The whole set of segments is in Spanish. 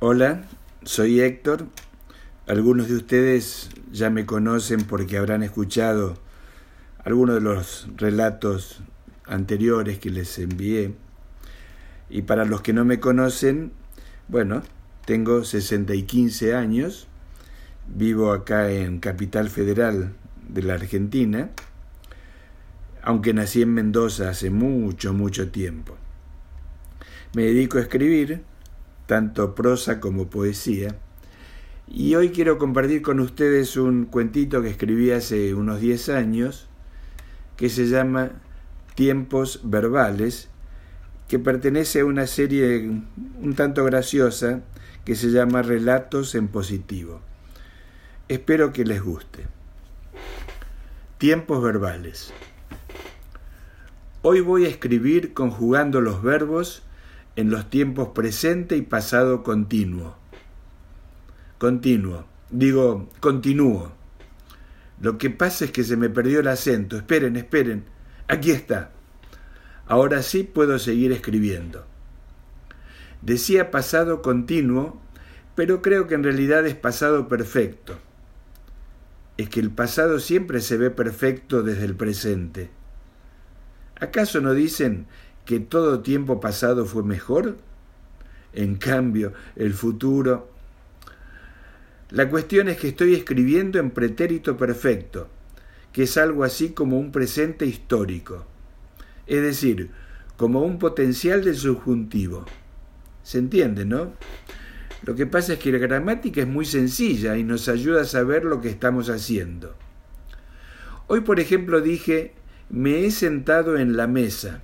Hola, soy Héctor. Algunos de ustedes ya me conocen porque habrán escuchado algunos de los relatos anteriores que les envié. Y para los que no me conocen, bueno, tengo 60 y 15 años, vivo acá en Capital Federal de la Argentina, aunque nací en Mendoza hace mucho, mucho tiempo. Me dedico a escribir, tanto prosa como poesía, y hoy quiero compartir con ustedes un cuentito que escribí hace unos 10 años, que se llama Tiempos Verbales, que pertenece a una serie un tanto graciosa que se llama Relatos en Positivo. Espero que les guste. Tiempos verbales. Hoy voy a escribir conjugando los verbos en los tiempos presente y pasado continuo. Continuo. Digo, continúo. Lo que pasa es que se me perdió el acento. Esperen, esperen. Aquí está. Ahora sí puedo seguir escribiendo. Decía pasado continuo, pero creo que en realidad es pasado perfecto. Es que el pasado siempre se ve perfecto desde el presente. ¿Acaso no dicen que todo tiempo pasado fue mejor? En cambio, el futuro... La cuestión es que estoy escribiendo en pretérito perfecto, que es algo así como un presente histórico, es decir, como un potencial del subjuntivo. ¿Se entiende, no? Lo que pasa es que la gramática es muy sencilla y nos ayuda a saber lo que estamos haciendo. Hoy, por ejemplo, dije, me he sentado en la mesa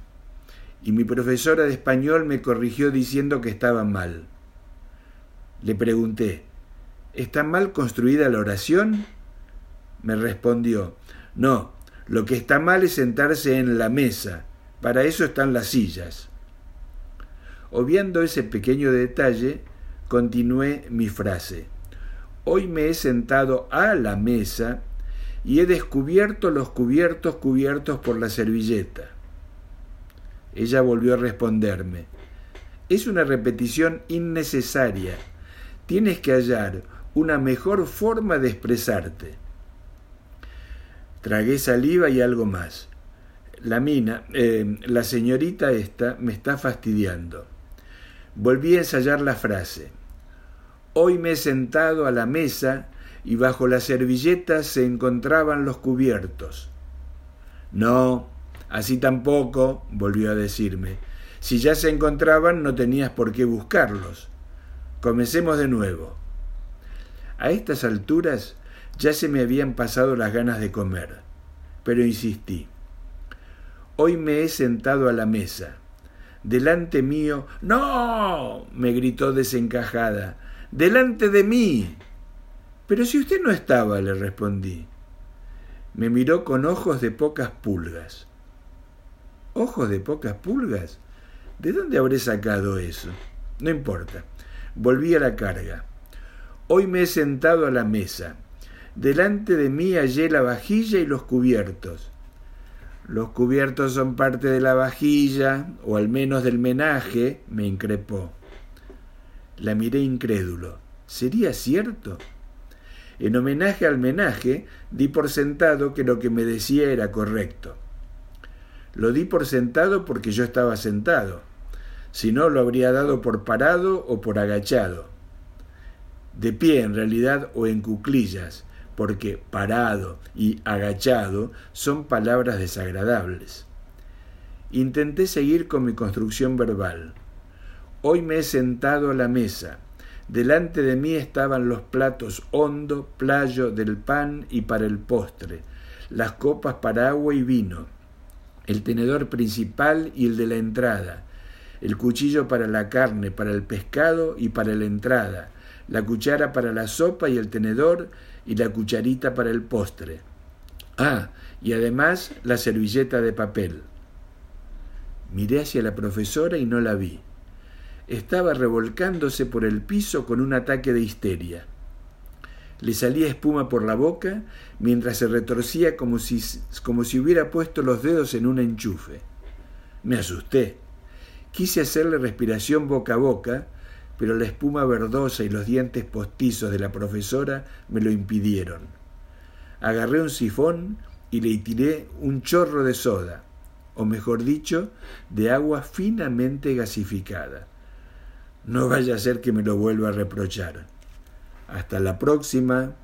y mi profesora de español me corrigió diciendo que estaba mal. Le pregunté, ¿está mal construida la oración? Me respondió, no, lo que está mal es sentarse en la mesa, para eso están las sillas. Obviando ese pequeño detalle, continué mi frase. Hoy me he sentado a la mesa y he descubierto los cubiertos cubiertos por la servilleta. Ella volvió a responderme. Es una repetición innecesaria. Tienes que hallar una mejor forma de expresarte. Tragué saliva y algo más. La mina, eh, la señorita esta, me está fastidiando. Volví a ensayar la frase. Hoy me he sentado a la mesa y bajo la servilleta se encontraban los cubiertos. No, Así tampoco, volvió a decirme, si ya se encontraban no tenías por qué buscarlos. Comencemos de nuevo. A estas alturas ya se me habían pasado las ganas de comer, pero insistí. Hoy me he sentado a la mesa. Delante mío. ¡No! me gritó desencajada. ¡Delante de mí! Pero si usted no estaba, le respondí. Me miró con ojos de pocas pulgas. ¿Ojos de pocas pulgas? ¿De dónde habré sacado eso? No importa. Volví a la carga. Hoy me he sentado a la mesa. Delante de mí hallé la vajilla y los cubiertos. Los cubiertos son parte de la vajilla, o al menos del menaje, me increpó. La miré incrédulo. ¿Sería cierto? En homenaje al menaje, di por sentado que lo que me decía era correcto. Lo di por sentado porque yo estaba sentado. Si no, lo habría dado por parado o por agachado. De pie en realidad o en cuclillas, porque parado y agachado son palabras desagradables. Intenté seguir con mi construcción verbal. Hoy me he sentado a la mesa. Delante de mí estaban los platos hondo, playo del pan y para el postre, las copas para agua y vino, el tenedor principal y el de la entrada, el cuchillo para la carne, para el pescado y para la entrada, la cuchara para la sopa y el tenedor y la cucharita para el postre. Ah, y además la servilleta de papel. Miré hacia la profesora y no la vi. Estaba revolcándose por el piso con un ataque de histeria. Le salía espuma por la boca mientras se retorcía como si, como si hubiera puesto los dedos en un enchufe. Me asusté. Quise hacerle respiración boca a boca, pero la espuma verdosa y los dientes postizos de la profesora me lo impidieron. Agarré un sifón y le tiré un chorro de soda, o mejor dicho, de agua finamente gasificada. No vaya a ser que me lo vuelva a reprochar. Hasta la próxima.